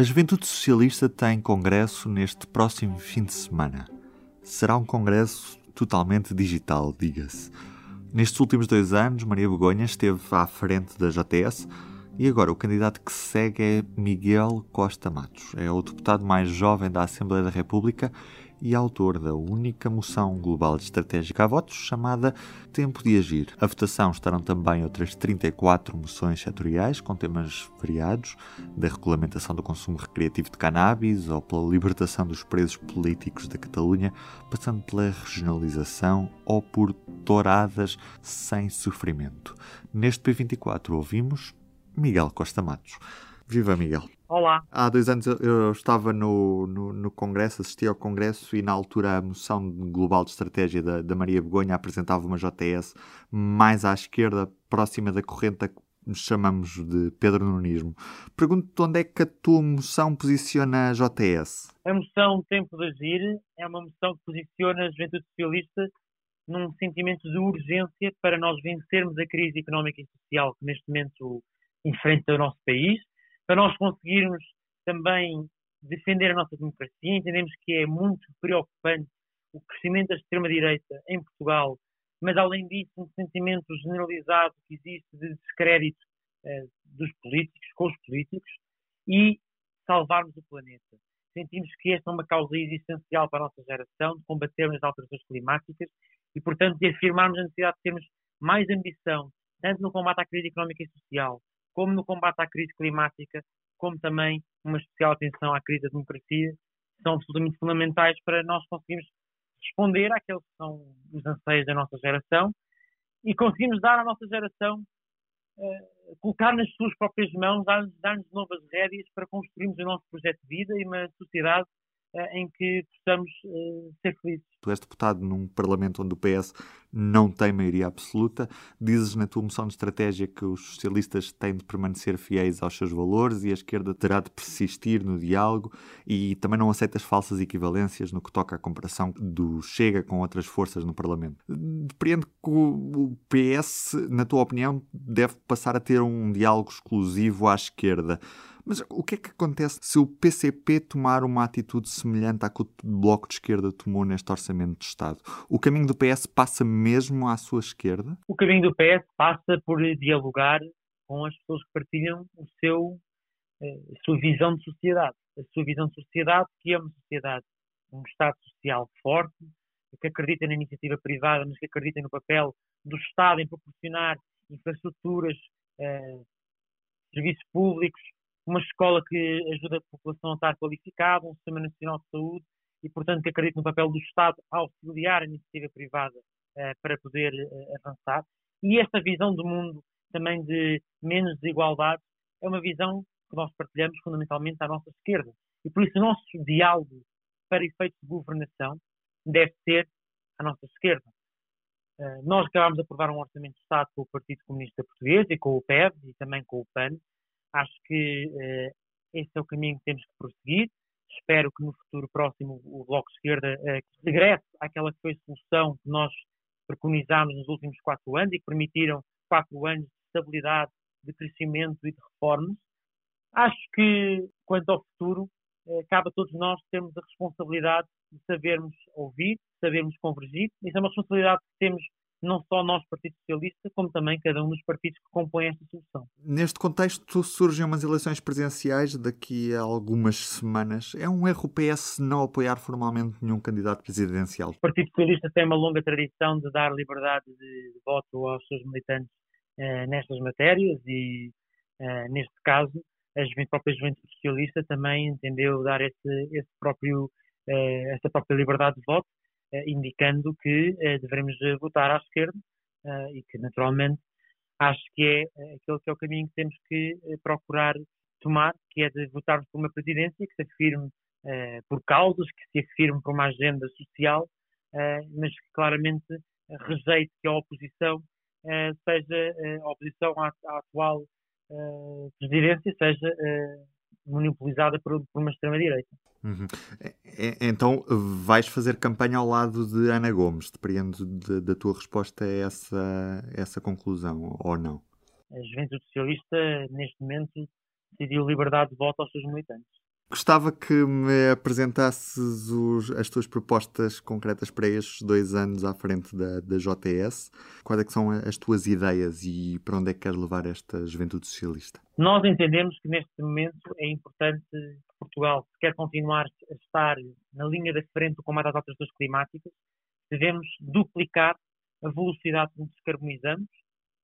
A Juventude Socialista tem congresso neste próximo fim de semana. Será um congresso totalmente digital, diga-se. Nestes últimos dois anos, Maria Begonha esteve à frente da JTS e agora o candidato que segue é Miguel Costa Matos. É o deputado mais jovem da Assembleia da República e autor da única moção global de estratégica a votos chamada Tempo de Agir. A votação estarão também outras 34 moções setoriais com temas variados, da regulamentação do consumo recreativo de cannabis ou pela libertação dos presos políticos da Catalunha, passando pela regionalização ou por touradas sem sofrimento. Neste P24 ouvimos Miguel Costa Matos. Viva Miguel! Olá. Há dois anos eu estava no, no, no, Congresso, assisti ao Congresso e na altura a moção global de estratégia da, da Maria Begonha apresentava uma JS mais à esquerda, próxima da corrente a que chamamos de Pedro Nunismo. Pergunto-te onde é que a tua moção posiciona a JS? A moção Tempo de Agir é uma moção que posiciona a juventude socialista num sentimento de urgência para nós vencermos a crise económica e social que neste momento enfrenta o nosso país para nós conseguirmos também defender a nossa democracia. Entendemos que é muito preocupante o crescimento da extrema-direita em Portugal, mas além disso, um sentimento generalizado que existe de descrédito eh, dos políticos, com os políticos, e salvarmos o planeta. Sentimos que esta é uma causa existencial para a nossa geração, de combatermos as alterações climáticas e, portanto, de afirmarmos a necessidade de termos mais ambição, tanto no combate à crise económica e social, como no combate à crise climática, como também uma especial atenção à crise da democracia, são absolutamente fundamentais para nós conseguirmos responder àqueles que são os anseios da nossa geração e conseguirmos dar à nossa geração, uh, colocar nas suas próprias mãos, dar-nos dar novas rédeas para construirmos o nosso projeto de vida e uma sociedade em que possamos uh, ser felizes. Tu és deputado num Parlamento onde o PS não tem maioria absoluta. Dizes na tua moção de estratégia que os socialistas têm de permanecer fiéis aos seus valores e a esquerda terá de persistir no diálogo e também não aceitas falsas equivalências no que toca à comparação do Chega com outras forças no Parlamento. Depreendo que o PS, na tua opinião, deve passar a ter um diálogo exclusivo à esquerda. Mas o que é que acontece se o PCP tomar uma atitude semelhante à que o Bloco de Esquerda tomou neste Orçamento de Estado? O caminho do PS passa mesmo à sua esquerda? O caminho do PS passa por dialogar com as pessoas que partilham o seu, eh, a sua visão de sociedade. A sua visão de sociedade, que é uma sociedade, um Estado social forte, que acredita na iniciativa privada, mas que acredita no papel do Estado em proporcionar infraestruturas, eh, serviços públicos, uma escola que ajuda a população a estar qualificada, um Sistema Nacional de Saúde e, portanto, que acredita no papel do Estado a auxiliar a iniciativa privada uh, para poder uh, avançar. E esta visão do mundo também de menos desigualdade é uma visão que nós partilhamos fundamentalmente à nossa esquerda. E por isso o nosso diálogo para efeitos de governação deve ser à nossa esquerda. Uh, nós acabámos de aprovar um orçamento de Estado com o Partido Comunista Português e com o PEV e também com o PAN. Acho que uh, esse é o caminho que temos que prosseguir. Espero que no futuro próximo o Bloco de Esquerda uh, regresse àquela que foi a solução que nós preconizámos nos últimos quatro anos e que permitiram quatro anos de estabilidade, de crescimento e de reformas. Acho que, quanto ao futuro, uh, cabe a todos nós termos a responsabilidade de sabermos ouvir, sabermos convergir. Isso é uma responsabilidade que temos não só nós, Partido Socialista, como também cada um dos partidos que compõem esta solução. Neste contexto, surgem umas eleições presidenciais daqui a algumas semanas. É um erro o PS não apoiar formalmente nenhum candidato presidencial? O Partido Socialista tem uma longa tradição de dar liberdade de, voto aos seus militantes eh, nestas matérias e, eh, neste caso, a própria Juventude Socialista também entendeu dar esse, esse próprio, eh, essa própria liberdade de voto indicando que eh, devemos eh, votar à esquerda e que, naturalmente, acho que é aquele que é o caminho que temos que procurar tomar, que é de votarmos por uma presidência que se afirme por causas, que se afirme por uma agenda social, mas que claramente rejeite que a oposição seja a oposição à, à atual presidência seja monopolizada por, por uma extrema-direita. Uhum. Então vais fazer campanha ao lado de Ana Gomes, depreendo da tua resposta a essa, essa conclusão, ou não? A Juventude Socialista, neste momento, decidiu liberdade de voto aos seus militantes. Gostava que me apresentasses os, as tuas propostas concretas para estes dois anos à frente da, da JTS. Quais é são as tuas ideias e para onde é que queres levar esta juventude socialista? Nós entendemos que neste momento é importante que Portugal, se quer continuar a estar na linha da frente do combate às alterações climáticas, devemos duplicar a velocidade com que descarbonizamos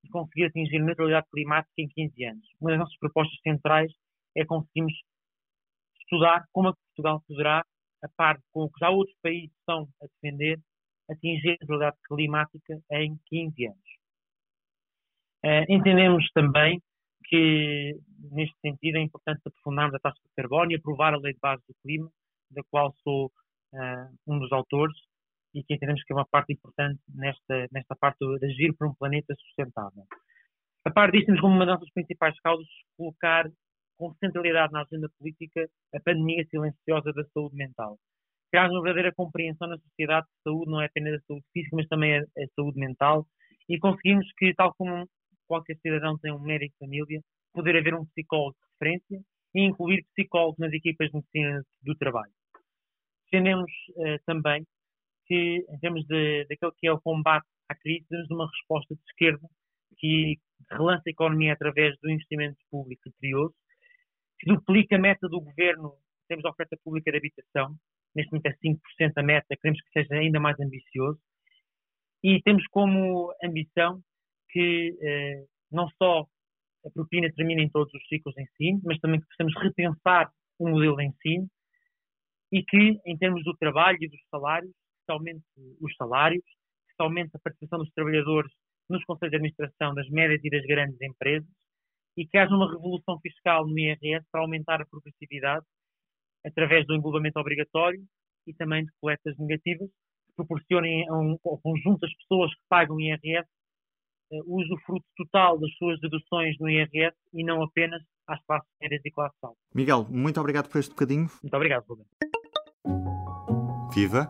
e conseguir atingir neutralidade climática em 15 anos. Uma das nossas propostas centrais é conseguirmos estudar como é que Portugal poderá, a par com o que já outros países estão a defender, atingir a neutralidade climática em 15 anos. Uh, entendemos também que, neste sentido, é importante aprofundarmos a taxa de carbono e aprovar a lei de base do clima, da qual sou uh, um dos autores, e que entendemos que é uma parte importante nesta, nesta parte de agir para um planeta sustentável. A par disso, temos como uma das nossas principais causas colocar com centralidade na agenda política a pandemia silenciosa da saúde mental. Traz uma verdadeira compreensão na sociedade que saúde não é apenas a saúde física, mas também a, a saúde mental e conseguimos que, tal como qualquer cidadão tem um médico de família, poder haver um psicólogo de referência e incluir psicólogos nas equipas de medicina do trabalho. Defendemos uh, também que, em termos daquilo que é o combate à crise, temos uma resposta de esquerda que relança a economia através do investimento público que duplica a meta do governo em termos de oferta pública de habitação. Neste momento é 5% a meta, queremos que seja ainda mais ambicioso. E temos como ambição que eh, não só a propina termine em todos os ciclos de ensino, mas também que possamos repensar o modelo de ensino e que, em termos do trabalho e dos salários, se aumente os salários, se aumente a participação dos trabalhadores nos conselhos de administração das médias e das grandes empresas e que haja uma revolução fiscal no IRS para aumentar a progressividade através do englobamento obrigatório e também de coletas negativas que proporcionem ao conjunto das pessoas que pagam IRS uh, o usufruto total das suas deduções no IRS e não apenas às classes médias e classe alta. Miguel, muito obrigado por este bocadinho. Muito obrigado, Rubem. Viva!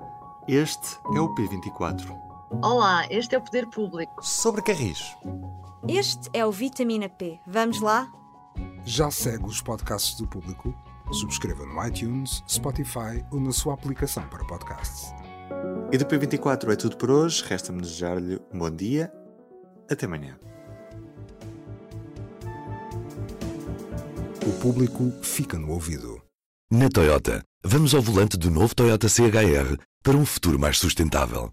Este é o P24. Olá, este é o Poder Público. Sobre Carris. Este é o Vitamina P. Vamos lá? Já segue os podcasts do público? Subscreva no iTunes, Spotify ou na sua aplicação para podcasts. E do P24 é tudo por hoje. Resta-me desejar-lhe um bom dia. Até amanhã. O público fica no ouvido. Na Toyota, vamos ao volante do novo Toyota CHR para um futuro mais sustentável.